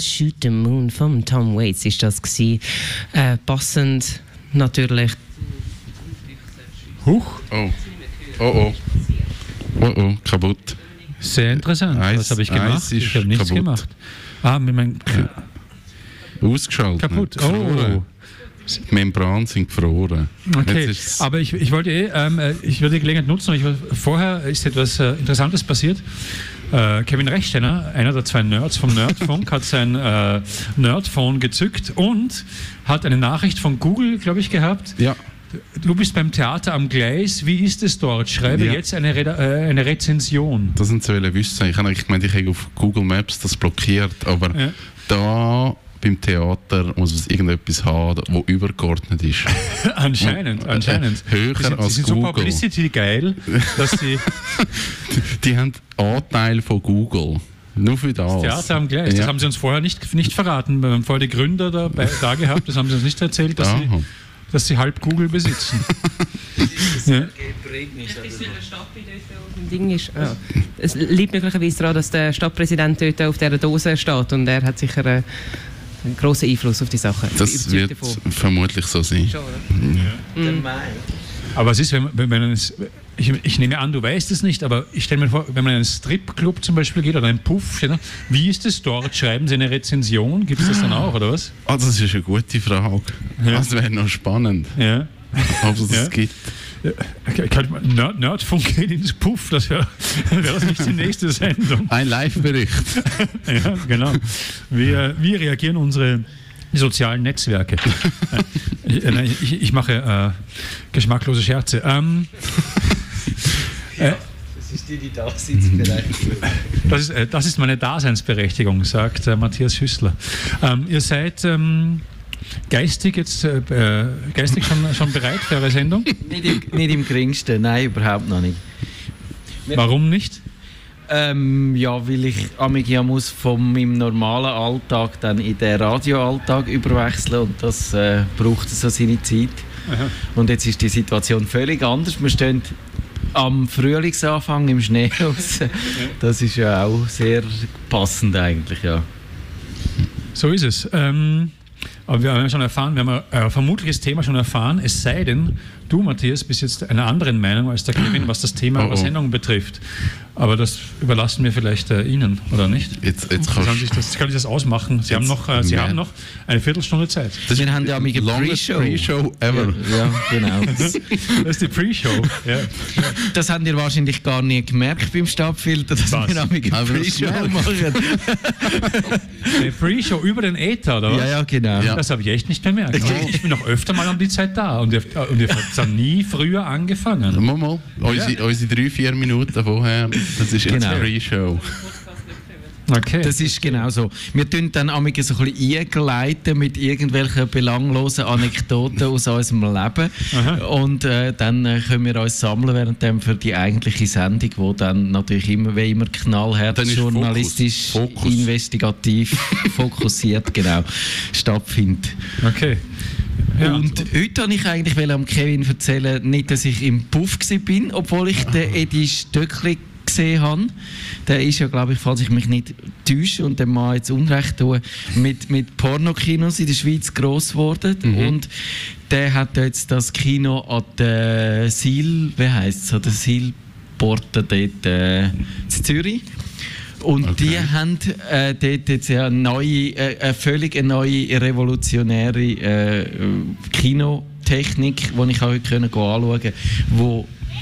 Shoot the Moon von Tom Waits ist das gewesen. Äh, passend natürlich. Huch. Oh. Oh oh. Oh oh, kaputt. Sehr interessant. Eis- Was habe ich gemacht? Ich habe nichts kaputt. gemacht. Ah, mit meinem Ausgeschaltet. kaputt. Oh. Die Membranen sind gefroren. Okay, aber ich, ich wollte eh, ähm, äh, ich würde die Gelegenheit nutzen, ich, vorher ist etwas äh, Interessantes passiert. Äh, Kevin Rechtsteiner, einer der zwei Nerds vom Nerdfunk, hat sein äh, Nerdphone gezückt und hat eine Nachricht von Google, glaube ich, gehabt. ja. Du bist beim Theater am Gleis, wie ist es dort? Schreibe Ja. jetzt eine, Reda äh, eine Rezension. Das sind sie wollen wissen. Ich habe eigentlich gemeint, ich habe auf Google Maps das blockiert, aber Ja. da beim Theater muss es irgendetwas haben, das übergeordnet ist. anscheinend, anscheinend. Höher die sind, die sind so publicity geil, dass sie Die haben Anteil von Google. Nur für das. Theater am Gleis, das Ja. haben sie uns vorher nicht, nicht verraten. Wir haben vorher die Gründer dabei, da gehabt, das haben sie uns nicht erzählt, dass, sie, dass sie halb Google besitzen. ja. Ding ist, ja. Es liegt möglicherweise daran, dass der Stadtpräsident dort auf dieser Dose steht und er hat sicher äh, einen grossen Einfluss auf die Sache. Ich bin Das wird davon. vermutlich so sein. Schon, oder? Aber es ist, wenn, man- wenn man es, ich, ich nehme an, du weißt es nicht, aber ich stelle mir vor, wenn man in einen Stripclub zum Beispiel geht oder einen Puff, wie ist es dort? Schreiben sie eine Rezension? Gibt es das dann auch, oder was? Ah, das ist eine gute Frage. Ja. Das wäre noch spannend, Ja. ob es das Ja. gibt. Mal- Nerd, Nerdfunk geht ins Puff, das wäre wär das nicht die nächste Sendung. Ein Live-Bericht. Ja, genau. Wie, äh, wie reagieren unsere sozialen Netzwerke? Äh, ich, äh, ich, ich mache äh, geschmacklose Scherze. Ähm, äh, Das ist die, die da sitzt, das, ist, äh, das ist meine Daseinsberechtigung, sagt äh, Matthias Hüssler. Ähm, ihr seid ähm, geistig jetzt äh, äh, geistig schon, schon bereit für eure Sendung? nicht, im, nicht im geringsten, nein, überhaupt noch nicht. Warum nicht? Ähm, ja, weil ich amig ja muss von meinem normalen Alltag dann in den Radioalltag überwechseln und das äh, braucht so seine Zeit. Und jetzt ist die Situation völlig anders. Wir stehen am Frühlingsanfang im Schnee raus. Das ist ja auch sehr passend eigentlich, ja. So ist es. Ähm, aber wir haben schon erfahren, wir haben ein äh, vermutliches Thema schon erfahren, es sei denn, du, Matthias, bist jetzt einer anderen Meinung als der Kevin, was das Thema Oh, oh. Sendung betrifft. Aber das überlassen wir vielleicht äh, Ihnen, oder nicht? Jetzt, jetzt kannst sich das, Sie können sich das ausmachen. Sie, haben noch, äh, Sie Ja. haben noch eine Viertelstunde Zeit. Das Wir ist haben ja die longest Pre-Show. Pre-Show ever. Ja, genau. Das ist die Pre-Show. Ja. Das habt ihr wahrscheinlich gar nie gemerkt beim Stadtfilter, dass Was? wir amig eine Aber das Pre-Show machen. Eine Pre-Show über den Äther, oder was? Ja, ja, genau. Ja. Das habe ich echt nicht bemerkt. Ich bin noch öfter mal um die Zeit da und ihr, und ihr habt dann nie früher angefangen. Mal, mal. Unsere, unsere drei, vier Minuten vorher, das ist jetzt Genau. Pre-Show. Okay. Das ist genau so. Wir tun dann amig so ein bisschen eingleiten mit irgendwelchen belanglosen Anekdoten aus unserem Leben. Und äh, dann äh, können wir uns sammeln während für die eigentliche Sendung, wo dann natürlich immer, wie immer knallhart journalistisch, Fokus. Fokus. investigativ, fokussiert genau stattfindet. okay. Ja. Und heute wollte ich eigentlich am Kevin erzählen, nicht, dass ich im Puff bin, obwohl ich den Edi Stöckli gesehen habe. Der ist ja, glaube ich, falls ich mich nicht täusche und dem mal jetzt Unrecht tue, mit, mit Pornokinos in der Schweiz gross geworden. Und der hat jetzt das Kino an der Sil, wie heisst es, an der Silporte dort äh, in Zürich. Und Okay. die haben äh, dort jetzt eine neue, äh, eine völlig eine neue revolutionäre äh, Kinotechnik, die ich auch heute anschauen konnte,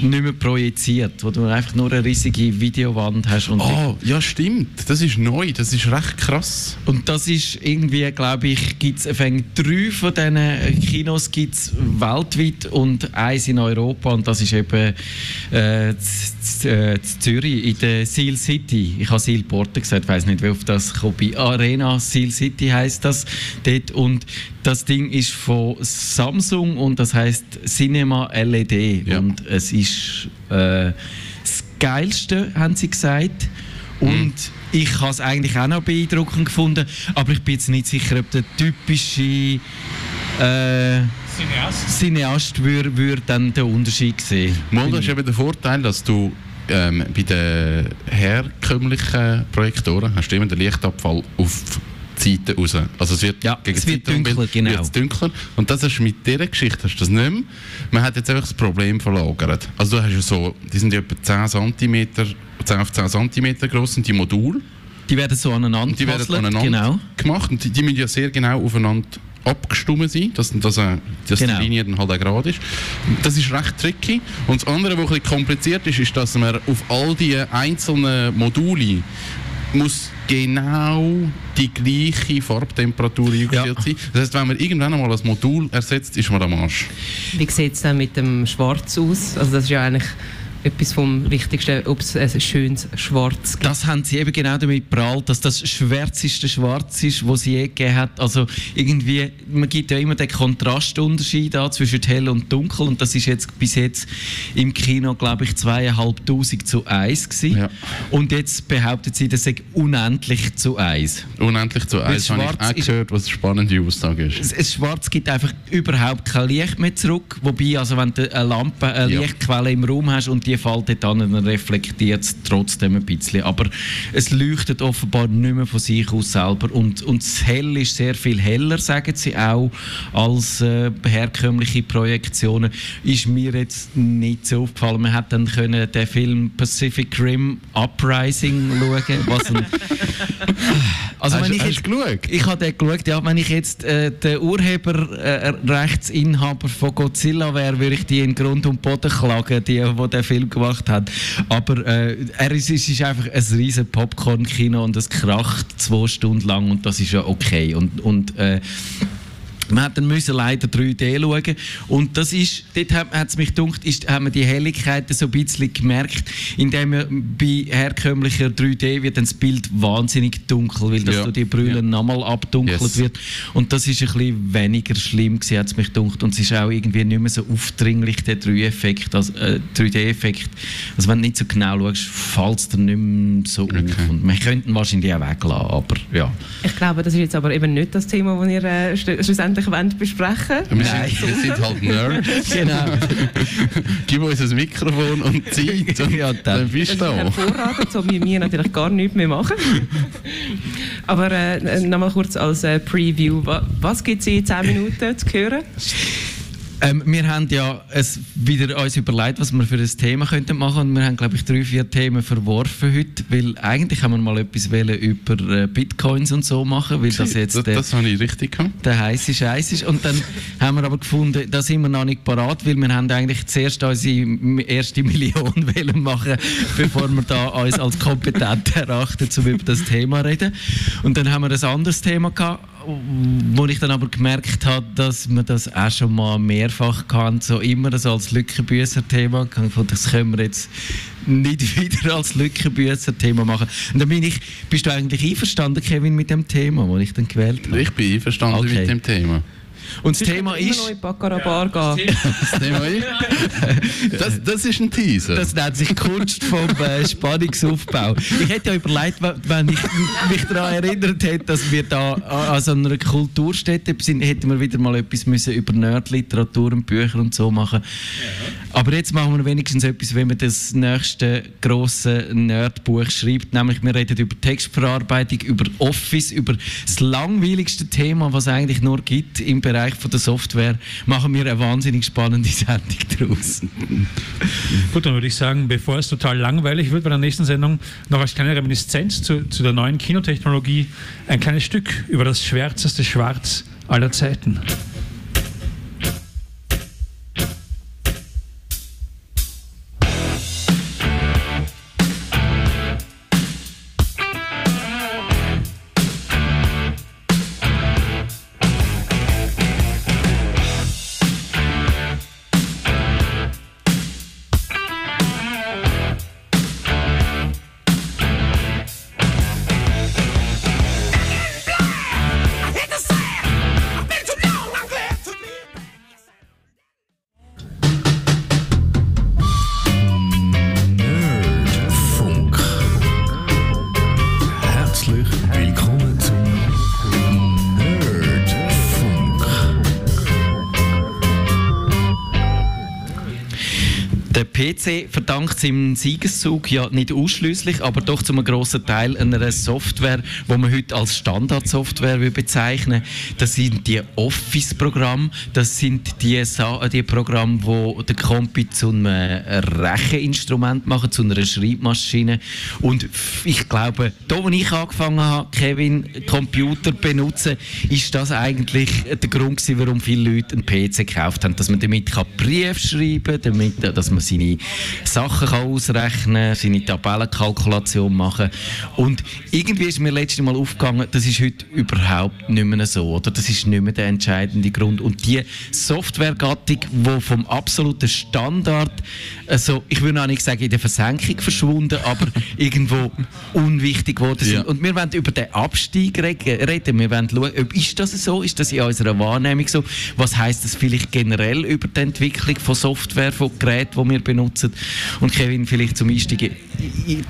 nicht mehr projiziert, wo du einfach nur eine riesige Videowand hast. Und, Oh, ja, stimmt. Das ist neu. Das ist recht krass. und das ist irgendwie, glaube ich, gibt es drei von diesen Kinos gibt's weltweit und eins in Europa und das ist eben äh, äh, Zürich in der Seal City. Ich habe Seal Porte gesagt, ich weiß nicht, wie auf das kommt. Arena Seal City heißt das dort und das Ding ist von Samsung und das heißt Cinema LED Ja. und es ist äh, das Geilste, haben sie gesagt. Und ich habe es eigentlich auch noch beeindruckend gefunden, aber ich bin jetzt nicht sicher, ob der typische äh, Cineast. Cineast würde würd dann den Unterschied sehen. Mal, das ist eben der Vorteil, dass du ähm, bei den herkömmlichen Projektoren hast du immer den Lichtabfall auf Zeiten raus. Also es wird Ja, es wird dunkler, genau. wird's dunkler. Und das ist mit dieser Geschichte hast du das nicht mehr. Man hat jetzt einfach das Problem verlagert. Also du hast ja so, die sind ja etwa 10 cm, 10 auf 10 cm groß sind die Module. Die werden so aneinander die werden aneinander Genau. gemacht und die, die müssen ja sehr genau aufeinander abgestimmt sein, dass, dass, äh, dass Genau. die Linie dann halt auch gerade ist. Das ist recht tricky. Und das andere, was ein bisschen kompliziert ist, ist, dass man auf all die einzelnen Module muss genau die gleiche Farbtemperatur eingestellt Ja. sein. Das heißt, wenn man irgendwann einmal das Modul ersetzt, ist man am Arsch. Wie sieht es dann mit dem Schwarz aus? Also das ist ja eigentlich etwas vom Wichtigsten, ob es ein schönes Schwarz gibt. Das haben sie eben genau damit prallt, dass das schwärzeste Schwarz ist, was sie je gegeben hat. Also irgendwie, man gibt ja immer den Kontrastunterschied an zwischen hell und dunkel und das ist jetzt bis jetzt im Kino, glaube ich, zweieinhalbtausend zu eins gewesen. Ja. Und jetzt behauptet sie, das sei unendlich zu eins. Unendlich zu eins habe ich auch gehört, was eine spannende Aussage ist. Es- Es Schwarz gibt einfach überhaupt kein Licht mehr zurück. Wobei, also wenn du eine Lampe, eine Ja. Lichtquelle im Raum hast und die fällt dort an, dann reflektiert es trotzdem ein bisschen. Aber es leuchtet offenbar nicht mehr von sich aus selber. Und, und das Hell ist sehr viel heller, sagen sie auch, als äh, herkömmliche Projektionen. Ist mir jetzt nicht so aufgefallen. Man hat dann können den Film Pacific Rim Uprising schauen, was ein also Hast- wenn ich jetzt, geschaut? ich habe den geschaut, ja, wenn ich jetzt äh, der Urheberrechtsinhaber von Godzilla wäre, würde ich die in Grund und Boden klagen, die, die den Film gemacht haben. Aber äh, er ist, ist einfach ein riesen Popcorn-Kino und es kracht zwei Stunden lang und das ist ja okay. Und, und äh, man hat dann müssen leider 3D schauen und das ist, dort hat es mich gedacht, ist, haben wir die Helligkeiten so ein bisschen gemerkt, indem wir bei herkömmlicher 3D wird dann das Bild wahnsinnig dunkel, weil das Ja. durch die Brille Ja. nochmal abdunkelt Yes. wird und das ist ein bisschen weniger schlimm gewesen, hat es mich gedacht und es ist auch irgendwie nicht mehr so aufdringlich, der 3D-Effekt, also, äh, 3D-Effekt. Also wenn du nicht so genau schaust, fällt es dir nicht mehr so Okay. auf und wir könnten ihn wahrscheinlich auch weglassen, aber ja. Ich glaube, das ist jetzt aber eben nicht das Thema, das ihr äh, sch- schlussendlich wollt besprechen Wir Nein. sind, wir sind halt Nerds. Genau. Gib uns ein Mikrofon und Zeit und Ja, dann, dann. bist Das du ist da. hervorragend, so wie wir natürlich gar nichts mehr machen. Aber äh, nochmal kurz als äh, Preview. Wa- Was gibt es in 10 Minuten zu hören? Ähm, wir haben ja es wieder uns überlegt, was wir für ein Thema könnten machen und wir haben glaube ich drei, vier Themen verworfen heute, weil eigentlich haben wir mal etwas wollen über äh, Bitcoins und so machen, weil das jetzt das, der, das habe ich richtig gehabt. der heiße Scheiß ist und dann haben wir aber gefunden, da sind wir noch nicht parat, weil wir haben eigentlich zuerst unsere erste Million wollen machen, bevor wir da uns als kompetent erachten, um über das Thema zu reden. Und dann haben wir ein anderes Thema gehabt, wo ich dann aber gemerkt habe, dass wir das auch schon mal mehrfach hatten, so immer so als Lückenbüßer-Thema. Das können wir jetzt nicht wieder als Lückenbüßer-Thema machen. Und dann bin ich, bist du eigentlich einverstanden, Kevin, mit dem Thema, das ich dann gewählt habe? Ich bin einverstanden Okay. mit dem Thema. Und das Thema ist... noch in Baccarat Bar gehen. Das, Thema ist das, das ist ein Teaser. Das nennt sich Kunst vom äh, Spannungsaufbau. Ich hätte ja überlegt, wenn- ich mich daran erinnert hätte, dass wir da an so einer Kulturstätte sind, hätten wir wieder mal etwas müssen über Nerdliteratur und Bücher und so machen. Aber jetzt machen wir wenigstens etwas, wenn man das nächste grosse Nerdbuch schreibt, nämlich wir reden über Textverarbeitung, über Office, über das langweiligste Thema, was es eigentlich nur gibt im Bereich von der Software, machen wir eine wahnsinnig spannende Sendung daraus. Gut, dann würde ich sagen, bevor es total langweilig wird bei der nächsten Sendung, noch als kleine Reminiszenz zu, zu der neuen Kinotechnologie ein kleines Stück über das schwärzeste Schwarz aller Zeiten. PC verdankt seinem Siegeszug ja nicht ausschließlich, aber doch zum grossen Teil einer Software, wo man heute als Standardsoftware bezeichnen. Das sind die Office-Programme, das sind die, die Programme, wo der Compi zu einem Recheninstrument machen, zu einer Schreibmaschine. Und ich glaube, da, wo ich angefangen habe, Kevin, Computer benutzen, ist das eigentlich der Grund warum viele Leute einen PC gekauft haben, dass man damit Briefe schreiben kann, damit, dass man seine Sachen kann ausrechnen kann, seine Tabellenkalkulation machen Und irgendwie ist mir letztes Mal aufgegangen, das ist heute überhaupt nicht mehr so, oder? Das ist nicht mehr der entscheidende Grund. Und die Softwaregattung, die vom absoluten Standard, also ich würde auch nicht sagen in der Versenkung verschwunden, aber irgendwo unwichtig geworden sind. Ja. Und wir wollen über den Abstieg reden. Wir wollen schauen, ob ist das so, ist das in unserer Wahrnehmung so, was heißt das vielleicht generell über die Entwicklung von Software, von Geräten, die wir benutzen. Und Kevin, vielleicht zum Einstieg,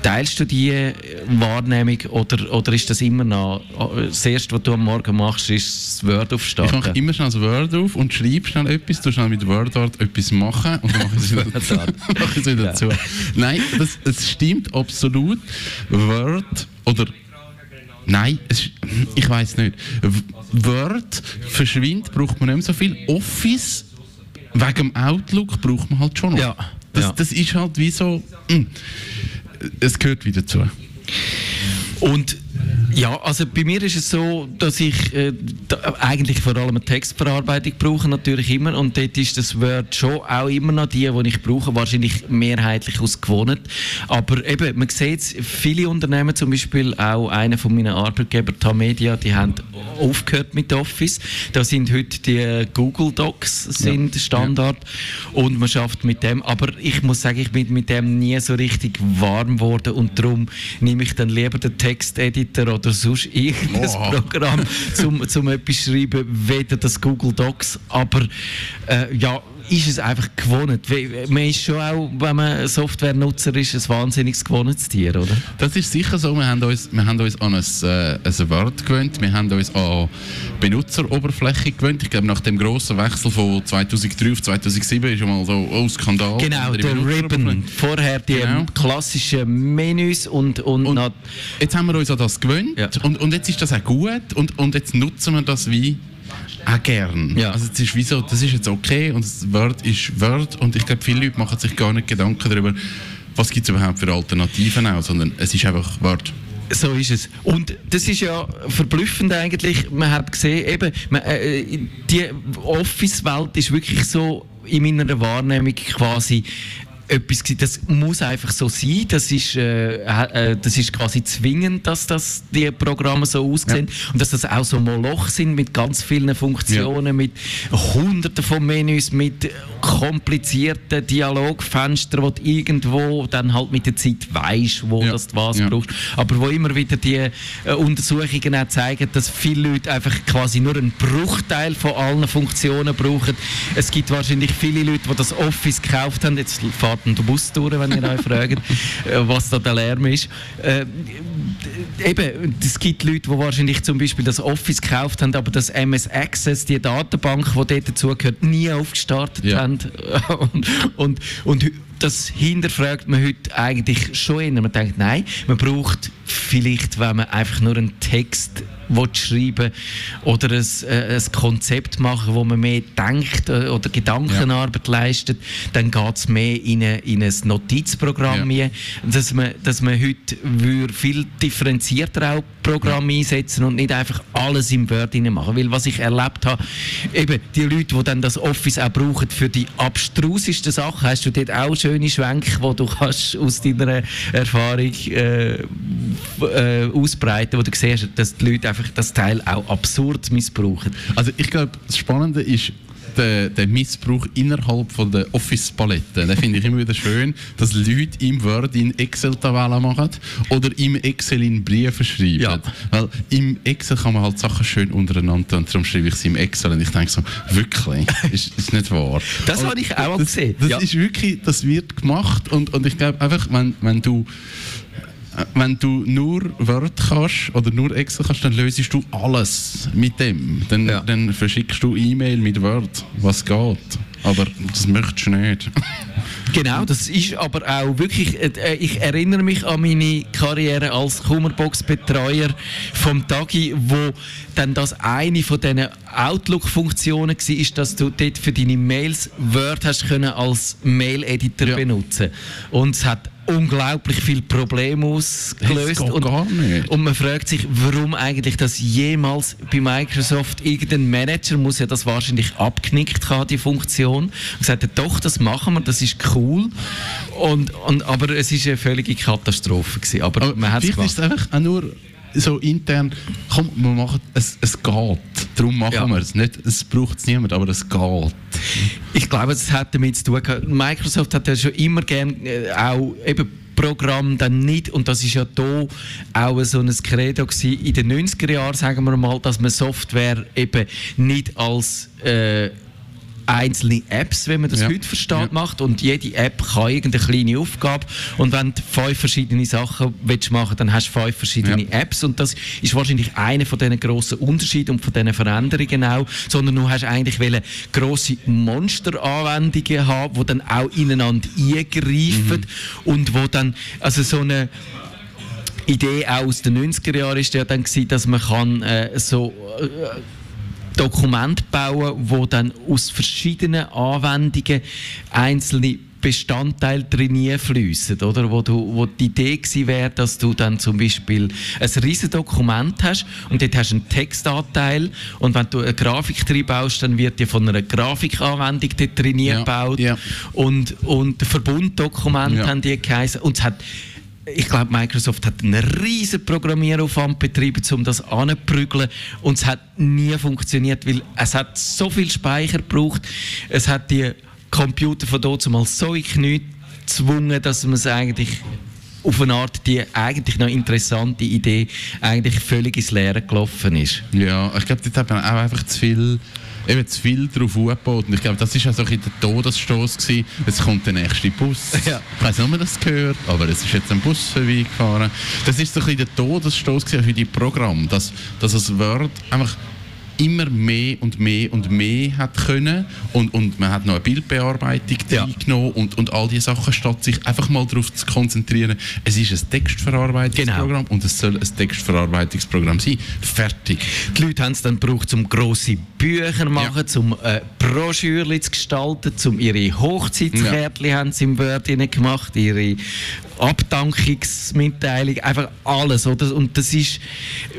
teilst du diese Wahrnehmung oder, oder ist das immer noch, das Erste, was du am Morgen machst, ist das Word aufstarten? Ich mache immer schnell das Word auf und schreibe schnell etwas, du schnell mit WordArt etwas machen und dann mache ich es wieder, ich es wieder ja. zu. Nein, das, das stimmt absolut. Word oder Nein, es, ich weiß nicht. Word verschwindet, braucht man nicht mehr so viel. Office, wegen dem Outlook, braucht man halt schon noch. Ja. Das, ja. das ist halt wie so. Mh, mm, es gehört wieder zu. Und ja, also bei mir ist es so, dass ich äh, da, eigentlich vor allem eine Textverarbeitung brauche, natürlich immer. Und dort ist das Word schon auch immer noch die, die ich brauche, wahrscheinlich mehrheitlich aus gewohnt. Aber eben, man sieht es, viele Unternehmen, zum Beispiel auch einer von meinen Arbeitgebern, Tamedia, die haben aufgehört mit Office. Da sind heute die Google Docs sind ja. Standard ja. und man schafft mit dem. Aber ich muss sagen, ich bin mit dem nie so richtig warm geworden und darum nehme ich dann lieber den Texteditor oder sonst irgendein oh. Programm zum, zum etwas schreiben, weder das Google Docs. Aber äh, ja, ist es einfach gewohnt. Man ist schon auch, wenn man Softwarenutzer ist, ein wahnsinnig gewohntes Tier, oder? Das ist sicher so. Wir haben uns, wir haben uns an ein, äh, ein Wort gewöhnt. Wir haben uns an Benutzeroberfläche gewöhnt. Ich glaube, nach dem grossen Wechsel von 2003 auf 2007 ist schon mal so, oh, Skandal. Genau, der Ribbon. Vorher die genau. klassischen Menüs und, und, und Jetzt haben wir uns an das gewöhnt ja. und, und jetzt ist das auch gut und, und jetzt nutzen wir das wie auch gern. Ja. Also es ist wie so, das ist jetzt okay und das Word ist Word und ich glaube, viele Leute machen sich gar nicht Gedanken darüber, was gibt es überhaupt für Alternativen auch, sondern es ist einfach Word. So ist es. Und das ist ja verblüffend eigentlich. Man hat gesehen, eben, man, äh, die Office-Welt ist wirklich so in meiner Wahrnehmung quasi etwas gewesen. Das muss einfach so sein. Das ist, äh, äh, das ist quasi zwingend, dass das die Programme so aussehen ja. und dass das auch so Moloch sind mit ganz vielen Funktionen, ja. mit Hunderten von Menüs, mit komplizierten Dialogfenstern, wo du irgendwo dann halt mit der Zeit weißt, wo ja. das was brauchst. Aber wo immer wieder die äh, Untersuchungen auch zeigen, dass viele Leute einfach quasi nur einen Bruchteil von allen Funktionen brauchen. Es gibt wahrscheinlich viele Leute, die das Office gekauft haben. Jetzt fährt ein Bus durch, wenn ihr euch fragt, äh, was da der Lärm ist. Äh, eben, es gibt Leute, die wahrscheinlich zum Beispiel das Office gekauft haben, aber das MS Access, die Datenbank, die dort dazugehört, nie aufgestartet ja. haben. und, und, und das hinterfragt man heute eigentlich schon eher. Man denkt, nein, man braucht vielleicht, wenn man einfach nur einen Text schreiben oder ein, äh, ein Konzept machen, wo man mehr denkt äh, oder Gedankenarbeit ja. leistet, dann geht es mehr in, eine, in ein Notizprogramm. Ja. Dass, man, dass man heute viel differenzierter auch Programme ja. einsetzen und nicht einfach alles im Word machen. Weil was ich erlebt habe, eben die Leute, die dann das Office auch brauchen für die abstrusesten Sachen, hast du dort auch schöne Schwenke, wo du kannst aus deiner Erfahrung äh, äh, ausbreiten, wo du siehst, dass die Leute einfach das Teil auch absurd missbrauchen. Also ich glaube, das Spannende ist, der, der, Missbrauch innerhalb von der Office-Palette. Den finde ich immer wieder schön, dass Leute im Word in Excel-Tabellen machen oder im Excel in Briefe schreiben. Ja. Weil im Excel kann man halt Sachen schön untereinander und darum schreibe ich sie im Excel und ich denke so, wirklich, ist, ist nicht wahr. Das habe ich auch das, gesehen. Das ja. ist wirklich, das wird gemacht und, und ich glaube einfach, wenn, wenn du wenn du nur Word kannst oder nur Excel kannst, dann löst du alles mit dem. Dann, ja. dann verschickst du E-Mail mit Word, was geht. Aber das möchtest du nicht. Genau, das ist aber auch wirklich, äh, ich erinnere mich an meine Karriere als Kummerbox-Betreuer vom Tagi, wo dann das eine von diesen Outlook-Funktionen war, dass du dort für deine Mails Word hast können als Mail-Editor Ja. benutzen. Und es hat unglaublich viele Probleme ausgelöst. Und, und man fragt sich, warum eigentlich das jemals bei Microsoft irgendein Manager muss ja das wahrscheinlich abknickt haben, die Funktion. Und gesagt hat, doch, das machen wir, das ist cool. Und, und, aber es ist eine völlige Katastrophe gewesen. Aber, Aber man hat es einfach auch nur so intern, komm, wir machen, es, es geht. Darum machen Ja. wir es. Nicht, es braucht es niemand, aber es geht. Ich glaube, es hat damit zu tun. Microsoft hat ja schon immer gern äh, auch eben Programm dann nicht, und das ist ja da auch so ein Credo in den 90er Jahren, sagen wir mal, dass man Software eben nicht als äh, einzelne Apps, wenn man das Ja. heute versteht, Ja. macht und jede App kann irgendeine kleine Aufgabe und wenn du fünf verschiedene Sachen willst machen dann hast du fünf verschiedene Ja. Apps und das ist wahrscheinlich einer von diesen grossen Unterschieden und von diesen Veränderungen auch, sondern du hast eigentlich wollen grosse Monsteranwendungen haben, die dann auch ineinander eingreifen und wo dann, also so eine Idee auch aus den 90er Jahren ist ja dann gewesen, dass man kann äh, so äh, Dokumente bauen, wo dann aus verschiedenen Anwendungen einzelne Bestandteile drin fließen, oder? Wo, du, wo die Idee gewesen wäre, dass du dann zum Beispiel ein riesiges Dokument hast und dort hast du einen Textanteil und wenn du eine Grafik drin baust, dann wird die von einer Grafikanwendung dort drin Ja, gebaut ja. und, und Verbunddokumente Ja. haben die geheißen und es hat ich glaube, Microsoft hat einen riesen Programmieraufwand betrieben, um das anzuprügeln und es hat nie funktioniert, weil es hat so viel Speicher gebraucht, es hat die Computer von dort mal so in Knie gezwungen, dass man es eigentlich auf eine Art die eigentlich noch interessante Idee eigentlich völlig ins Leere gelaufen ist. Ja, ich glaube, dort hat man auch einfach zu viel, eben zu viel drauf aufgebaut. Und ich glaube, das war auch so ein der Todesstoß. Gewesen. Jetzt kommt der nächste Bus. Ja. Ich weiß nicht, ob man das gehört, aber es ist jetzt ein Bus vorbeigefahren. Das ist so ein der Todesstoß für die Programme, dass, dass das Word einfach immer mehr und mehr und mehr hat können und, und man hat noch eine Bildbearbeitung Ja. reingenommen und, und all diese Sachen, statt sich einfach mal darauf zu konzentrieren, es ist ein Textverarbeitungsprogramm und es soll ein Textverarbeitungsprogramm sein. Fertig. Die Leute haben es dann gebraucht, um grosse Bücher machen, um äh, Broschüren zu gestalten, um ihre Hochzeitskärtchen haben sie im Word gemacht, ihre Abdankungsmitteilung, einfach alles. Oder? Und das ist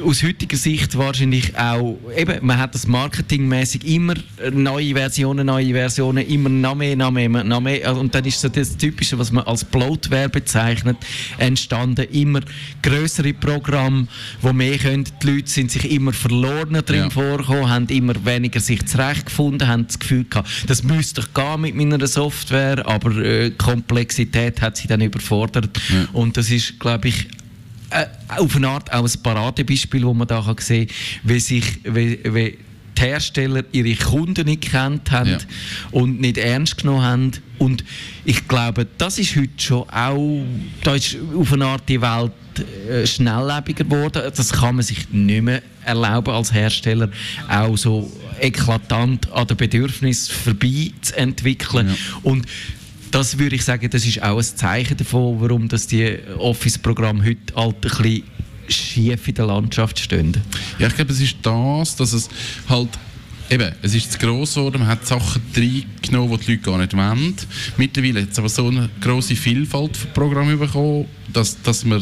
aus heutiger Sicht wahrscheinlich auch, eben, man hat das marketingmäßig immer neue Versionen, neue Versionen, immer noch mehr, noch mehr, noch mehr. Also, Und dann ist so das Typische, was man als Bloatware bezeichnet, entstanden. Immer größere Programme, wo mehr können. Die Leute sind sich immer verlorener drin Ja. vorgekommen, haben immer weniger sich zurechtgefunden, haben das Gefühl gehabt, das müsste doch gehen mit meiner Software, aber äh, Komplexität hat sie dann überfordert. Und das ist, glaube ich, äh, auf eine Art auch ein Paradebeispiel, wo man da kann sehen kann, wie sich wie, wie die Hersteller ihre Kunden nicht kennt haben Ja. und nicht ernst genommen haben. Und ich glaube, das ist heute schon auch, da ist auf eine Art die Welt äh, schnelllebiger geworden. Das kann man sich nicht mehr erlauben als Hersteller, auch so eklatant an den Bedürfnissen vorbei zu entwickeln. Ja. Und das würde ich sagen, das ist auch ein Zeichen davon, warum dass die Office-Programme heute halt ein bisschen schief in der Landschaft stehen. Ja, ich glaube, es ist das, dass es halt Eben, es ist zu gross geworden, man hat Sachen reingenommen, die die Leute gar nicht wollen. Mittlerweile hat es aber so eine grosse Vielfalt von Programmen bekommen, dass, dass man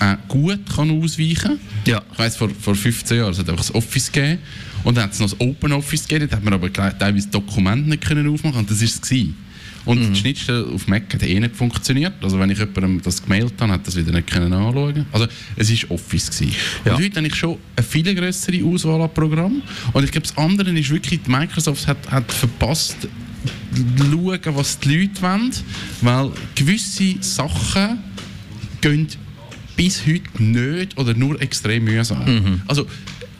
äh, gut kann ausweichen kann. Ja. Ich weiss, vor, vor 15 Jahren es hat einfach das Office gegeben und dann hat es noch das Open Office gegeben, da hat man aber teilweise Dokumente nicht können aufmachen und das war es. Und Mhm. die Schnittstelle auf Mac hat eh nicht funktioniert. Also wenn ich jemandem das gemailt habe, hat das wieder nicht können anschauen. Also es war Office. Gewesen. Ja. Und heute habe ich schon eine viel größere Auswahl an Programmen. Und ich glaube, das andere ist wirklich, die Microsoft hat, hat verpasst, schauen, was die Leute wollen. Weil gewisse Sachen gehen bis heute nicht oder nur extrem mühsam. Also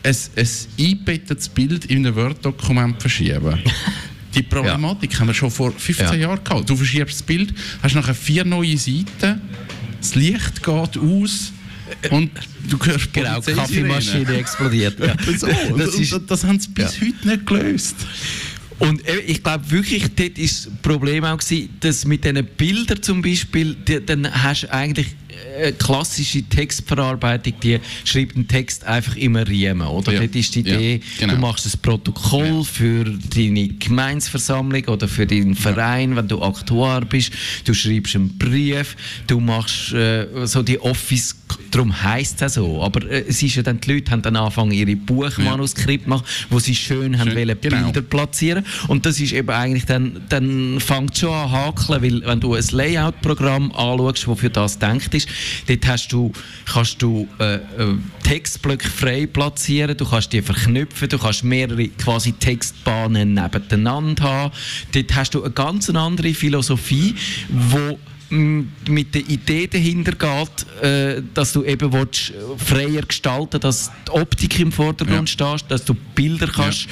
ein, ein eingebettetes Bild in einem Word-Dokument verschieben. Die Problematik haben wir schon vor 15 Ja. Jahren gehabt. Du verschiebst das Bild, hast nachher vier neue Seiten, das Licht geht aus und du hörst Genau, die. Kaffeemaschine explodiert. Ja. So, Das ist- das, das haben sie bis heute nicht gelöst. Und ich glaube wirklich, dort ist das Problem auch gewesen, dass mit diesen Bildern zum Beispiel, die, dann hast du eigentlich klassische Textverarbeitung, die schreibt einen Text einfach immer riemen, oder? Ja. Dort ist die Ja, Idee, genau. du machst ein Protokoll für deine Gemeinsversammlung oder für deinen Verein, wenn du Aktuar bist, du schreibst einen Brief, du machst äh, so die Office, darum heisst es so, aber äh, es ist ja dann, die Leute haben dann angefangen, ihre Buchmanuskripte zu machen, wo sie schön, haben Schön, wollen genau. Bilder platzieren. Und das ist eben eigentlich dann, dann fängt schon an hakeln, weil wenn du ein Layout-Programm anschaust, das für das denkt ist, dort hast du, kannst du äh, äh, Textblöcke frei platzieren, du kannst die verknüpfen, du kannst mehrere quasi Textbahnen nebeneinander haben. Dort hast du eine ganz andere Philosophie, wo m, mit der Idee dahinter geht, äh, dass du eben willst, äh, freier gestalten dass die Optik im Vordergrund steht, dass du Bilder kannst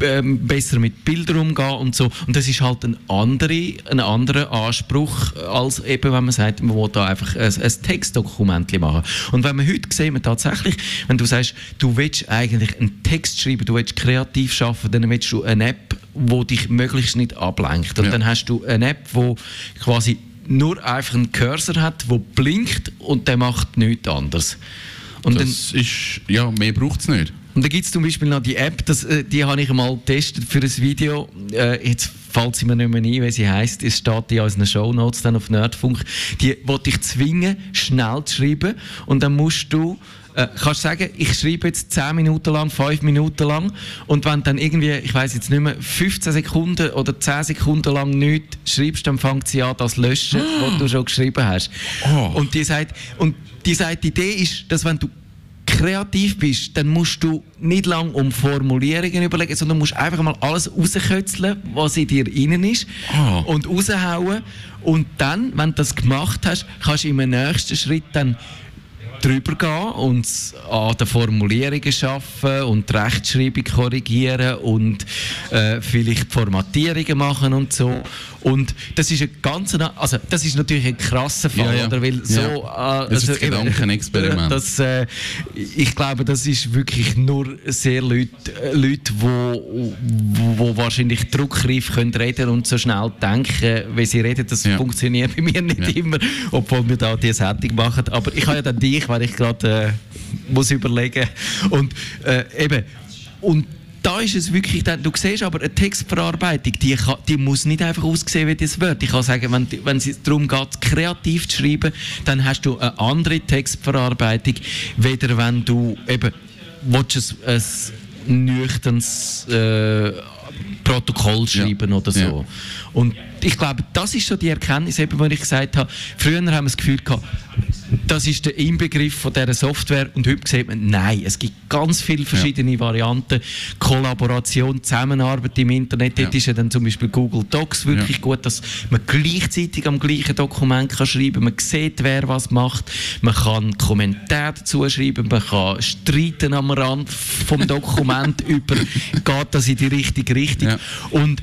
ähm, besser mit Bildern umgehen und so. Und das ist halt ein, andere, ein anderer Anspruch, als eben, wenn man sagt, man will da einfach ein, ein Textdokument machen. Und wenn man heute sieht, man tatsächlich, wenn du sagst, du willst eigentlich einen Text schreiben, du willst kreativ schaffen, dann willst du eine App, wo dich möglichst nicht ablenkt. Und Ja. dann hast du eine App, wo quasi nur einfach einen Cursor hat, der blinkt und der macht nichts anderes. Und dann, Das ist, ja, mehr braucht es nicht. und dann gibt es zum Beispiel noch die App, das, äh, die habe ich mal getestet für ein Video. Äh, jetzt fällt sie mir nicht mehr ein, wie sie heißt. Es steht in unseren Shownotes dann auf Nerdfunk. Die wollte ich zwingen, schnell zu schreiben. Und dann musst du äh, kannst sagen, ich schreibe jetzt 10 Minuten lang, 5 Minuten lang und wenn dann irgendwie, ich weiß jetzt nicht mehr, 15 Sekunden oder 10 Sekunden lang nichts schreibst, dann fängt sie an, das löschen, was du schon geschrieben hast. Oh. Und die sagt, und die sagt, die Idee ist, dass wenn du kreativ bist, dann musst du nicht lang um Formulierungen überlegen, sondern musst einfach mal alles rauskötzeln, was in dir innen ist Ah. und raushauen. Und dann, wenn du das gemacht hast, kannst du im nächsten Schritt dann drüber gehen und an den Formulierungen arbeiten und die Rechtschreibung korrigieren und äh, vielleicht Formatierungen machen und so. Und das ist ein ganz, also das ist natürlich ein krasser Fall, Ja, ja. oder? Weil Ja. so, äh, Das ist das eben, Gedankenexperiment. Das, äh, ich glaube, das ist wirklich nur sehr Leute, äh, Leute wo, wo, wahrscheinlich druckreif können reden und so schnell denken, wie sie reden. Das funktioniert bei mir nicht immer, obwohl wir da die Sendung machen. Aber ich habe ja dann dich, weil ich gerade äh, muss überlegen und äh, eben und da ist es wirklich, dann, du siehst aber eine Textverarbeitung, die, kann, die muss nicht einfach aussehen wie das Wort. Ich kann sagen, wenn, wenn es darum geht, kreativ zu schreiben, dann hast du eine andere Textverarbeitung, weder wenn du eben willst, ein, ein nüchternes äh, Protokoll schreiben oder so. Ja. Und ich glaube, das ist so die Erkenntnis, eben, wo ich gesagt habe, früher haben wir das Gefühl gehabt, das ist der Inbegriff von dieser Software. Und heute sieht man, nein, es gibt ganz viele verschiedene Varianten, Kollaboration, Zusammenarbeit im Internet, dort Ja. ist ja dann zum Beispiel Google Docs wirklich Ja. gut, dass man gleichzeitig am gleichen Dokument kann schreiben man sieht, wer was macht, man kann Kommentare dazu schreiben, man kann streiten am Rand vom Dokument über, geht das in die richtige Richtung? Ja. und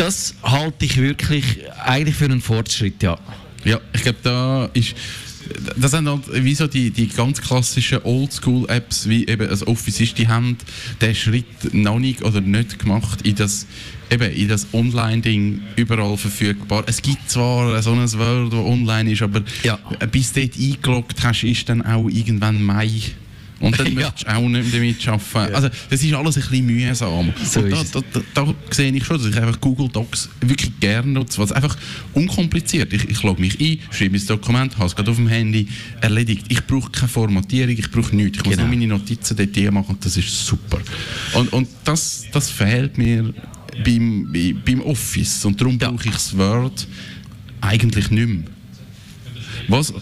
das halte ich wirklich eigentlich für einen Fortschritt, ja. Ja, ich glaube, da ist. Das sind halt wie so die, die ganz klassischen Oldschool-Apps, wie eben das Office ist, die haben den Schritt noch nicht oder nicht gemacht in das, eben in das Online-Ding überall verfügbar. Es gibt zwar so ein Word, das online ist, aber Ja. bis du dort eingeloggt hast, ist dann auch irgendwann Mai. Und dann Ja. möchtest du auch nicht damit arbeiten. Also, das ist alles ein bisschen mühsam. So Und da, da, da, da sehe ich schon, dass ich einfach Google Docs wirklich gerne nutze, was einfach unkompliziert. Ich, ich logge mich ein, schreibe ein Dokument, habe es gerade auf dem Handy erledigt. Ich brauche keine Formatierung, ich brauche nichts. Ich muss Genau. nur meine Notizen dort machen und das ist super. Und, und das, das fehlt mir beim, bei- beim Office und darum brauche ich das Word eigentlich nicht mehr. Was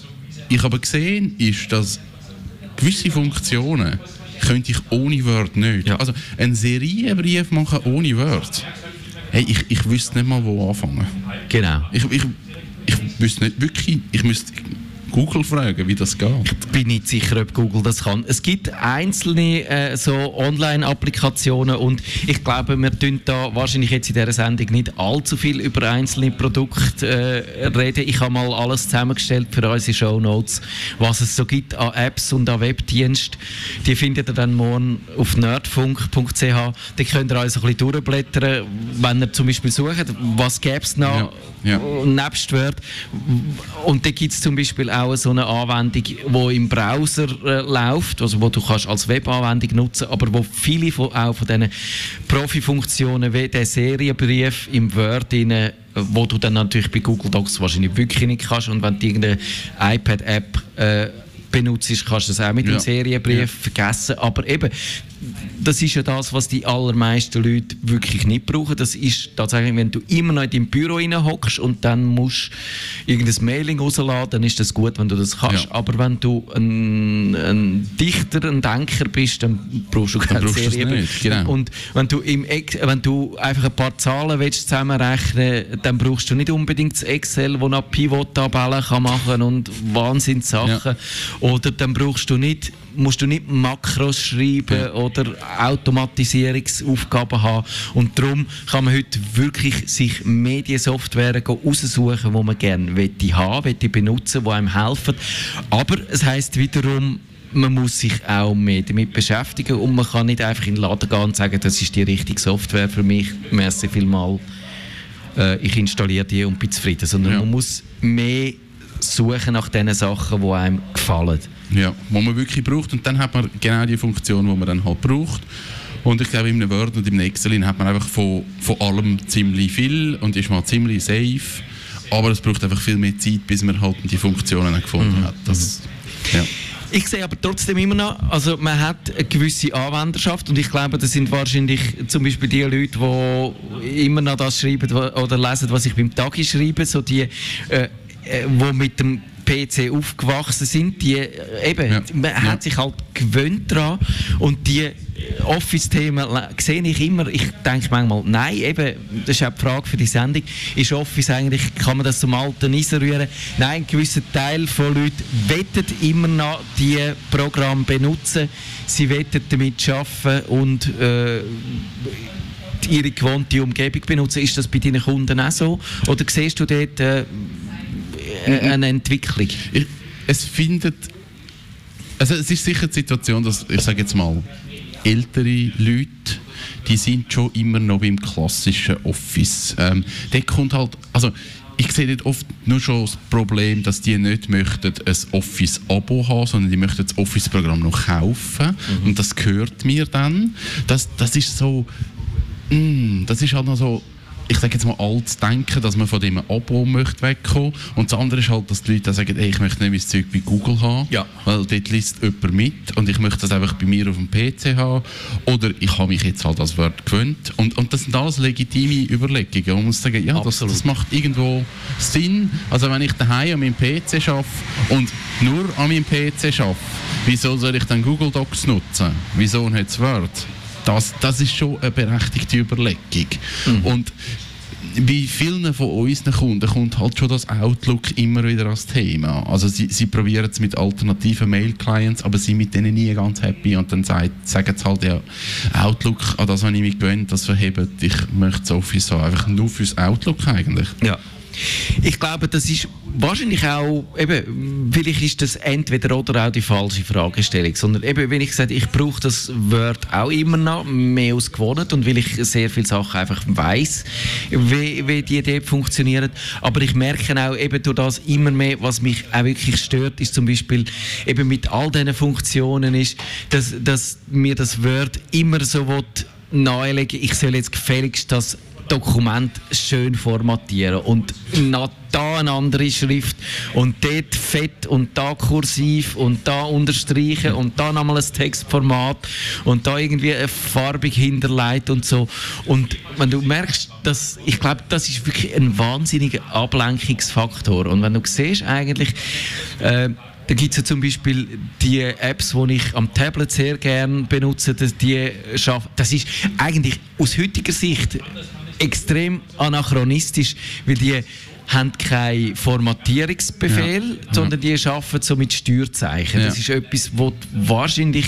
ich aber gesehen ist, dass gewisse Funktionen könnte ich ohne Word nicht. Ja. Also einen Serienbrief machen ohne Word. Hey, ich, ich wüsste nicht mal, wo anfangen. Genau. Ich, ich, ich wüsste nicht wirklich, ich müsste Google fragen, wie das geht. Ich bin nicht sicher, ob Google das kann. Es gibt einzelne äh, so Online-Applikationen und ich glaube, wir tun da wahrscheinlich jetzt in dieser Sendung nicht allzu viel über einzelne Produkte äh, reden. Ich habe mal alles zusammengestellt für unsere Show Notes, was es so gibt an Apps und an Webdiensten. Die findet ihr dann morgen auf nerdfunk.ch. Da könnt ihr also ein bisschen durchblättern, wenn ihr zum Beispiel sucht, was gäbe es noch Ja, ja. nebst Word. Und da gibt es zum Beispiel auch so eine Anwendung, die im Browser äh, läuft, also wo du kannst als Webanwendung nutzen, aber wo viele von, auch von diesen Profifunktionen wie der Serienbrief im Word rein, äh, wo du dann natürlich bei Google Docs wahrscheinlich wirklich nicht kannst und wenn du irgendeine iPad-App äh, benutzt, kannst du das auch mit Ja. dem Serienbrief Ja. vergessen. Aber eben, das ist ja das, was die allermeisten Leute wirklich nicht brauchen. Das ist tatsächlich, wenn du immer noch in deinem Büro hockst und dann musst irgendein Mailing rausladen, dann ist das gut, wenn du das kannst. Ja. Aber wenn du ein, ein Dichter, ein Denker bist, dann brauchst du keine du Serie. nicht, genau. Und wenn du, im wenn du einfach ein paar Zahlen willst zusammenrechnen dann brauchst du nicht unbedingt das Excel, das noch Pivot-Tabellen kann machen und Wahnsinnssachen. Oder dann brauchst du nicht musst du nicht Makros schreiben oder Automatisierungsaufgaben haben. Und darum kann man heute wirklich sich Mediensoftware raussuchen, die man gerne möchte haben, möchte benutzen, die einem helfen. Aber es heisst wiederum, man muss sich auch mehr damit beschäftigen und man kann nicht einfach in den Laden gehen und sagen, das ist die richtige Software für mich, merci vielmal, äh, ich installiere die und bin zufrieden. Sondern Ja. man muss mehr suchen nach den Sachen, die einem gefallen. Ja, wo man wirklich braucht. Und dann hat man genau die Funktion, die man dann halt braucht. Und ich glaube, in einem Word und im Excel hat man einfach von, von allem ziemlich viel und ist mal ziemlich safe. Aber es braucht einfach viel mehr Zeit, bis man halt die Funktionen gefunden hat. Das, ja. Ich sehe aber trotzdem immer noch, also man hat eine gewisse Anwenderschaft und ich glaube, das sind wahrscheinlich zum Beispiel die Leute, die immer noch das schreiben oder lesen, was ich beim Tagi schreibe, so die, äh, äh, wo mit dem PC aufgewachsen sind, die äh, eben, Ja. man Ja. hat sich halt gewöhnt dran und die Office-Themen sehe ich immer, ich denke manchmal, nein, eben, das ist auch die Frage für die Sendung, ist Office eigentlich, kann man das zum alten Eisen rühren? Nein, ein gewisser Teil von Leuten wettet immer noch die Programme benutzen, sie wettet damit arbeiten und äh, ihre gewohnte Umgebung benutzen. Ist das bei deinen Kunden auch so? Oder siehst du dort äh, eine Entwicklung? Ich, es findet. Also es ist sicher die Situation, dass, ich sage jetzt mal, ältere Leute, die sind schon immer noch beim klassischen Office. Ähm, der kommt halt, also ich sehe dort oft nur schon das Problem, dass die nicht möchten ein Office-Abo haben, sondern die möchten das Office-Programm noch kaufen. Und das gehört mir dann. Das, das ist so, mm, das ist halt noch so, ich sage jetzt mal altes Denken, dass man von dem Abo möchte wegkommen. Und das andere ist halt, dass die Leute sagen, ey, ich möchte nicht mein Zeug bei Google haben, Ja. weil dort liest jemand mit und ich möchte das einfach bei mir auf dem PC haben. Oder ich habe mich jetzt halt als Word gewöhnt. Und, und das sind alles legitime Überlegungen. Man muss sagen, ja, das, das macht irgendwo Sinn. Also wenn ich daheim an meinem PC arbeite und nur an meinem PC arbeite, wieso soll ich dann Google Docs nutzen? Wieso nicht Word? Das, das ist schon eine berechtigte Überlegung. Und bei vielen von unseren Kunden kommt halt schon das Outlook immer wieder als Thema. Also sie, sie probieren es mit alternativen Mail-Clients, aber sind mit denen nie ganz happy und dann sagt, sagen sie halt, ja, Outlook, an das habe ich mich gewöhnt, das verhebt, ich möchte das Office haben, einfach nur fürs Outlook eigentlich. Ja. Ich glaube, das ist wahrscheinlich auch, eben, vielleicht ist das entweder oder auch die falsche Fragestellung, sondern eben, wenn ich sage, ich brauche das Word auch immer noch mehr aus gewohnt und weil ich sehr viele Sachen einfach weiß, wie, wie die Idee funktioniert. Aber ich merke auch eben durch das immer mehr, was mich auch wirklich stört, ist zum Beispiel eben mit all diesen Funktionen ist, dass, dass mir das Word immer so will nahelegen, ich soll jetzt gefälligst das Dokument schön formatieren und na, da eine andere Schrift und dort fett und da kursiv und da unterstreichen und da nochmal ein Textformat und da irgendwie eine farbig hinterlegt und so und wenn du merkst, dass ich glaube, das ist wirklich ein wahnsinniger Ablenkungsfaktor und wenn du siehst eigentlich äh, da gibt es ja zum Beispiel die Apps, die ich am Tablet sehr gerne benutze, dass die schaffen. Das ist eigentlich aus heutiger Sicht extrem anachronistisch, weil die haben keinen Formatierungsbefehl, Ja. sondern die arbeiten so mit Steuerzeichen. Ja. Das ist etwas, was wahrscheinlich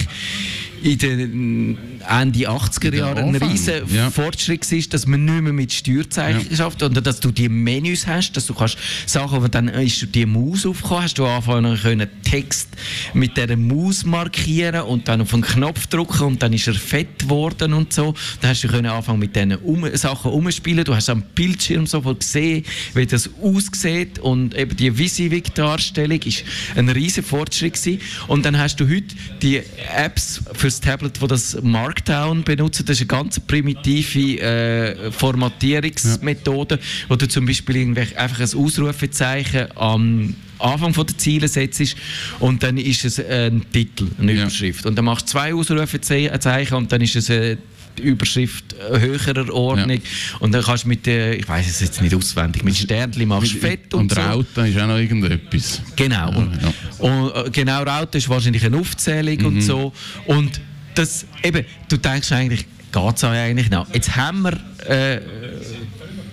in den Ende 80er Jahren ein riesen ja. Fortschritt ist, dass man nicht mehr mit Steuerzeichen Ja. schafft oder dass du die Menüs hast, dass du kannst Sachen, aber dann ist die Maus aufgekommen, hast du anfangen können Text mit dieser Maus markieren und dann auf einen Knopf drücken und dann ist er fett geworden und so. Dann hast du können anfangen mit diesen um Sachen umspielen. Du hast am Bildschirm sofort gesehen, wie das aussieht und eben die Visivik-Darstellung ist ein riesen Fortschritt gewesen. Und dann hast du heute die Apps fürs Tablet, wo das Markdown benutzen. Das ist eine ganz primitive äh, Formatierungsmethode, wo du zum Beispiel einfach ein Ausrufezeichen am Anfang von der Ziele setzt und dann ist es ein Titel, eine Ja. Überschrift. Und dann machst du zwei Ausrufezeichen und dann ist es eine Überschrift höherer Ordnung und dann kannst du mit der, ich weiß es jetzt nicht auswendig, mit Sternchen machst du fett und, und so. Rauten ist auch noch irgendetwas. Genau. Und, ja. und äh, genau Raute ist wahrscheinlich eine Aufzählung Mhm. und so. Und das, eben, du denkst eigentlich, geht es eigentlich noch? Jetzt haben wir äh,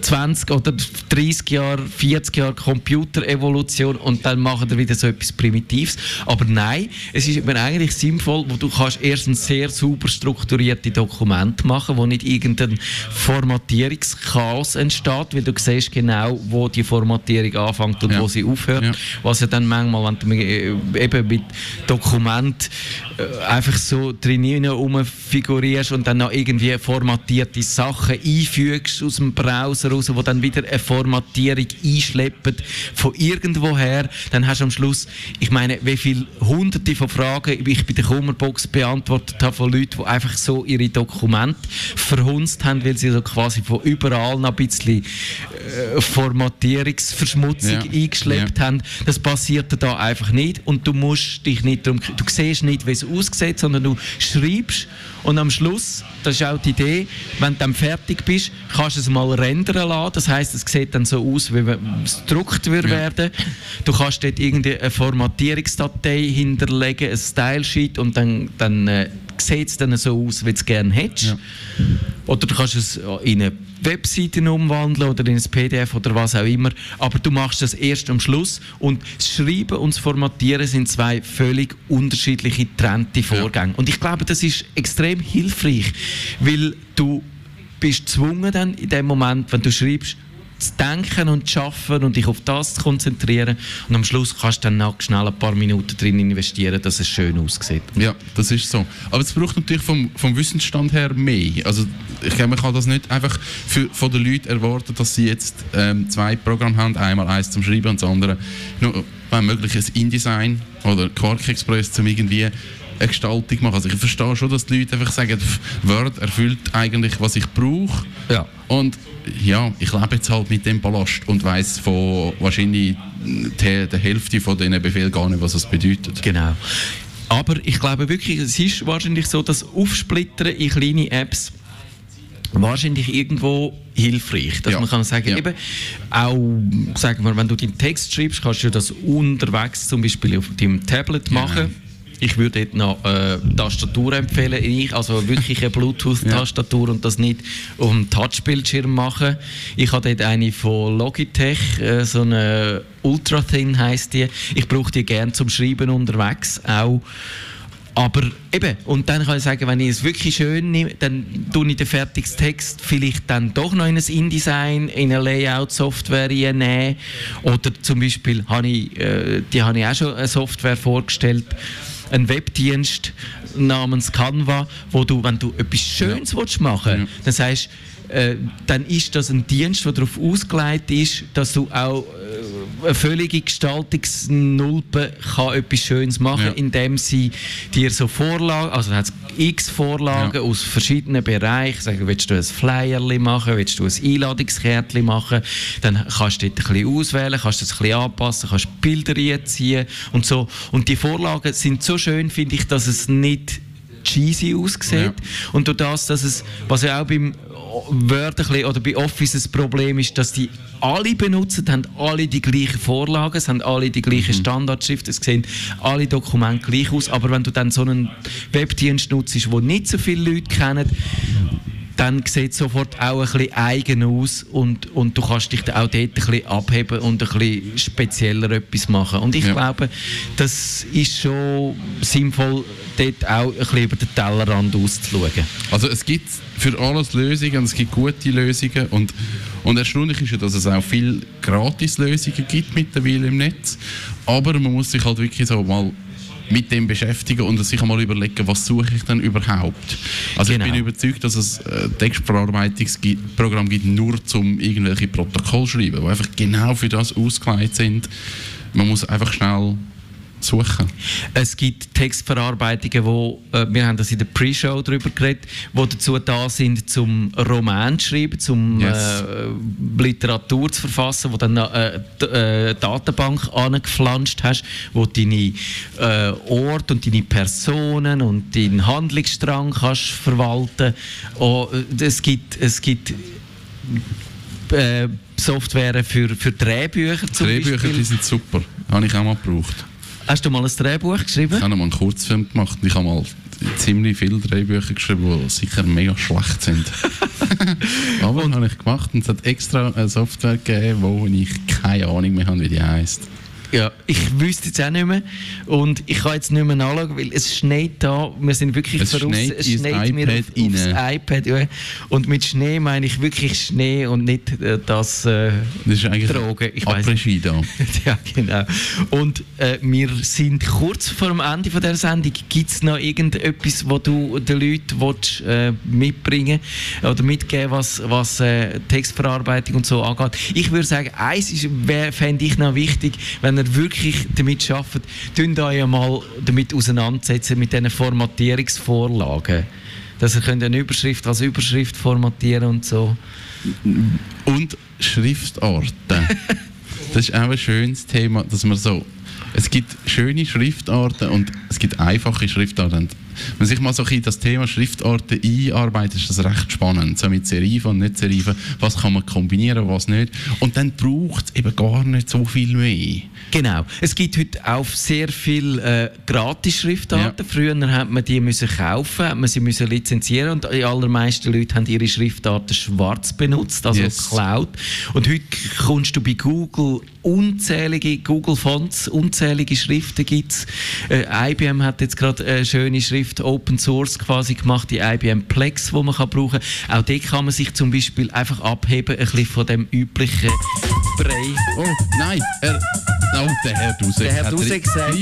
20 oder 30 Jahre, 40 Jahre Computerevolution und dann machen wir wieder so etwas Primitives. Aber nein, es ist eben eigentlich sinnvoll, wo du kannst erstens sehr sauber strukturierte Dokumente machen, wo nicht irgendein Formatierungschaos entsteht, weil du siehst genau, wo die Formatierung anfängt und Ja. wo sie aufhört. Ja. Was ja dann manchmal, wenn du äh, eben mit Dokument äh, einfach so drin rumfigurierst und dann noch irgendwie formatierte Sachen einfügst aus dem Browser raus, wo dann wieder eine Formatierung einschleppen von irgendwoher, dann hast du am Schluss, ich meine, wie viele hunderte von Fragen ich bei der Kummerbox beantwortet habe von Leuten, die einfach so ihre Dokumente verhunzt haben, weil sie so quasi von überall noch ein bisschen äh, Formatierungsverschmutzung Ja. eingeschleppt Ja. haben. Das passiert da einfach nicht und du musst dich nicht darum, du siehst nicht, wie es aussieht, sondern du schreibst und am Schluss, das ist auch die Idee, wenn du dann fertig bist, kannst du es mal rendern lassen. Das heißt, es sieht dann so aus, wie wenn es gedruckt würde Ja. werden. Du kannst dort irgendwie eine Formatierungsdatei hinterlegen, ein Style-Sheet und dann, dann äh, sieht es dann so aus, wie du es gerne hättest. Ja. Oder du kannst es in eine Webseite umwandeln oder in ein PDF oder was auch immer. Aber du machst das erst am Schluss. Und das Schreiben und das Formatieren sind zwei völlig unterschiedliche, getrennte Vorgänge. Und ich glaube, das ist extrem hilfreich, weil du bist gezwungen dann in dem Moment, wenn du schreibst, zu denken und zu schaffen und dich auf das zu konzentrieren. Und am Schluss kannst du dann noch schnell ein paar Minuten drin investieren, dass es schön aussieht. Ja, das ist so. Aber es braucht natürlich vom, vom Wissensstand her mehr. Also ich glaube, man kann das nicht einfach für, von den Leuten erwarten, dass sie jetzt ähm, zwei Programme haben, einmal eins zum Schreiben und das andere, nur, wenn möglich, ein InDesign oder Quark Express, zum irgendwie eine Gestaltung machen. Also ich verstehe schon, dass die Leute einfach sagen, Word erfüllt eigentlich, was ich brauche. Ja. Und ja, ich lebe jetzt halt mit dem Ballast und weiß von wahrscheinlich der, der Hälfte von diesen Befehlen gar nicht, was das bedeutet. Genau. Aber ich glaube wirklich, es ist wahrscheinlich so, dass Aufsplittern in kleine Apps wahrscheinlich irgendwo hilfreich. Dass Ja. man kann sagen, Ja. eben, auch, sagen wir, wenn du deinen Text schreibst, kannst du das unterwegs zum Beispiel auf deinem Tablet machen. Ich würde dort noch äh, Tastatur empfehlen, ich, also wirklich eine Bluetooth-Tastatur und das nicht auf dem Touchbildschirm machen. Ich habe dort eine von Logitech, äh, so eine Ultra Thin heisst die. Ich brauche die gerne zum Schreiben unterwegs auch. Aber eben, und dann kann ich sagen, wenn ich es wirklich schön nehme, dann tue ich den fertigen Text vielleicht dann doch noch in ein InDesign, in eine Layout-Software nehmen. Oder zum Beispiel habe ich, äh, die habe ich auch schon eine Software vorgestellt, einen Webdienst namens Canva, wo du, wenn du etwas Schönes willst machen Ja. dann sagst äh, dann ist das ein Dienst, der darauf ausgelegt ist, dass du auch eine völlige Gestaltungsnulpe kann etwas Schönes machen, Ja. indem sie dir so Vorlagen, also hat x Vorlagen Ja. aus verschiedenen Bereichen, sagen, willst du ein Flyerli machen, willst du ein Einladungskärtchen machen, dann kannst du dort ein bisschen auswählen, kannst das ein bisschen anpassen, kannst Bilder reinziehen und so. Und die Vorlagen sind so schön, finde ich, dass es nicht cheesy aussieht. Ja. Und durch das, dass es, was ja auch beim Bisschen, oder bei Office ein Problem ist, dass die alle benutzen, haben alle die gleichen Vorlagen, es haben alle die gleiche Standardschrift, es sehen alle Dokumente gleich aus, aber wenn du dann so einen Webdienst nutzt, wo nicht so viele Leute kennen, dann sieht es sofort auch ein bisschen eigen aus und, und du kannst dich auch dort ein bisschen abheben und ein bisschen spezieller etwas machen. Und ich Ja. glaube, das ist schon sinnvoll, dort auch ein bisschen über den Tellerrand auszuschauen. Also es gibt für alles Lösungen und es gibt gute Lösungen und, und erstaunlich ist ja, dass es auch viele Gratis-Lösungen gibt mittlerweile im Netz, aber man muss sich halt wirklich so mal mit dem beschäftigen und sich einmal überlegen, was suche ich denn überhaupt. Also Genau. ich bin überzeugt, dass es äh, Textverarbeitungsprogramm gibt, nur zum irgendwelche Protokoll schreiben, die einfach genau für das ausgelegt sind. Man muss einfach schnell suchen. Es gibt Textverarbeitungen, wo, äh, wir haben das in der Pre-Show darüber geredet, die dazu da sind, zum Roman zu schreiben, zum Yes. äh, Literatur zu verfassen, wo dann äh, d- äh, Datenbank angeflanscht hast, wo du deine äh, Orte und deine Personen und deinen Handlungsstrang kannst verwalten. Oh, äh, es gibt, es gibt äh, Software für, für Drehbücher zum Drehbücher, Beispiel. die sind super. Habe ich auch mal gebraucht. Hast du mal ein Drehbuch geschrieben? Ich habe mal einen Kurzfilm gemacht und ich habe mal ziemlich viele Drehbücher geschrieben, die sicher mega schlecht sind. Aber das habe ich gemacht und es hat extra eine Software gegeben, wo ich keine Ahnung mehr habe, wie die heisst. Ja, ich wüsste jetzt auch nicht mehr. Und ich kann jetzt nicht mehr nachschauen, weil es schneit da. Wir sind wirklich Es voraus. schneit es schneit mir iPad auf, aufs iPad. Ja. Und mit Schnee meine ich wirklich Schnee und nicht äh, das äh, Das ist eigentlich Drogen. Ich weiß da. ja, genau. Und äh, wir sind kurz vor dem Ende von der Sendung. Gibt es noch irgendetwas, was du den Leuten willst, äh, mitbringen oder mitgeben, was, was äh, Textverarbeitung und so angeht? Ich würde sagen, eins fände ich noch wichtig, wenn ihr wirklich damit arbeitet, tun euch mal damit auseinandersetzen mit diesen Formatierungsvorlagen. Dass ihr könnt eine Überschrift als Überschrift formatieren und so. Und Schriftarten. das ist auch ein schönes Thema, dass man so. Es gibt schöne Schriftarten und es gibt einfache Schriftarten. Wenn man sich mal so ein bisschen das Thema Schriftarten einarbeitet, ist das recht spannend. So mit Serifen und nicht Serifen. Was kann man kombinieren, was nicht. Und dann braucht es eben gar nicht so viel mehr. Genau. Es gibt heute auch sehr viele äh, Gratis-Schriftarten. Früher hat man die müssen kaufen, hat man sie müssen lizenzieren und die allermeisten Leute haben ihre Schriftarten schwarz benutzt, also Yes. geklaut. Und heute kommst du bei Google unzählige Google Fonts, unzählige Schriften gibt's. Äh, IBM hat jetzt gerade eine schöne Schrift Open Source quasi gemacht, die IBM Plex, wo man kann brauchen. Auch dort kann man sich zum Beispiel einfach abheben, ein bisschen von dem üblichen Brei. Oh, nein, er. Oh, der Herr Dusek. Der Herr hat Dusek sagt,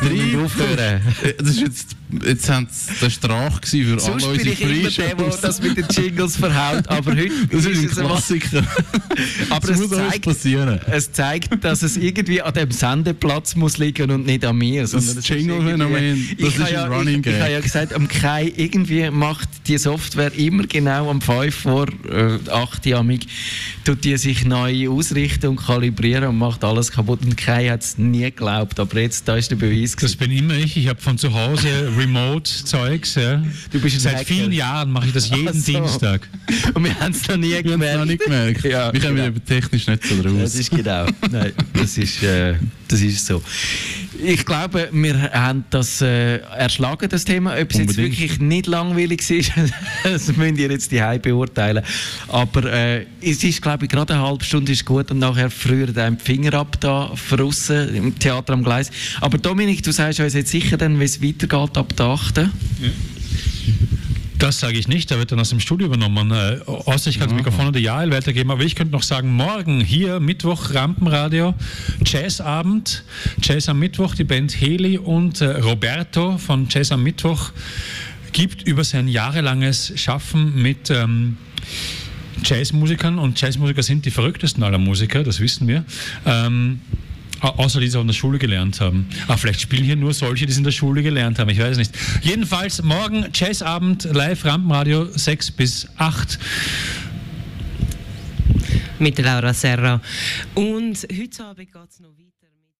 aufhören. Äh, Das ist jetzt. Jetzt haben sie der Strach gewesen für Sonst alle bin unsere ich immer der, der das mit den Jingles verhaut, aber heute Das ist ein es einmal- Klassiker. Aber das es muss alles zeigt, passieren. es zeigt, dass es irgendwie an dem Sendeplatz muss liegen und nicht an mir. ist Jingle-Phänomen, das Ich ist habe ja, ein Running ich, ich Gag. habe ja gesagt, am Kai irgendwie macht die Software immer genau am 5 vor äh, 8 Jamig, tut die sich neu ausrichten und kalibrieren und macht alles kaputt. Und Kai hat es nie geglaubt, aber jetzt, da ist der Beweis. Das bin immer ich. Ich habe von zu Hause Remote-Zeugs. Ja. Du bist Seit Hacker. vielen Jahren mache ich das jeden so. Dienstag. Und wir haben es noch nie Wir haben es gemerkt. noch nicht gemerkt. Ja, wir kommen genau. technisch nicht so Ja, raus. Das ist genau. Nein, das ist, äh, das ist so. Ich glaube, wir haben das äh, erschlagen, das Thema. Ob es jetzt wirklich nicht langweilig ist, das müsst ihr jetzt die beurteilen. Aber äh, es ist, glaube ich, gerade eine halbe Stunde ist gut und nachher früher die Finger ab da draussen im Theater am Gleis. Aber Dominik, du sagst uns jetzt sicher dann, wie es weitergeht ab der 8. Das sage ich nicht, da wird dann aus dem Studio übernommen. Äh, außer ich kann das Mikrofon an die Jael weitergeben, aber ich könnte noch sagen, morgen hier, Mittwoch, Rampenradio, Jazzabend, Jazz am Mittwoch, die Band Heli und äh, Roberto von Jazz am Mittwoch gibt über sein jahrelanges Schaffen mit ähm, Jazzmusikern und Jazzmusiker sind die verrücktesten aller Musiker, das wissen wir. Ähm, Außer die es auch in der Schule gelernt haben. Ah, vielleicht spielen hier nur solche, die es in der Schule gelernt haben. Ich weiß nicht. Jedenfalls morgen Jazzabend live Rampenradio 6 bis 8. Mit Laura Serra. Und heute Abend geht es noch weiter.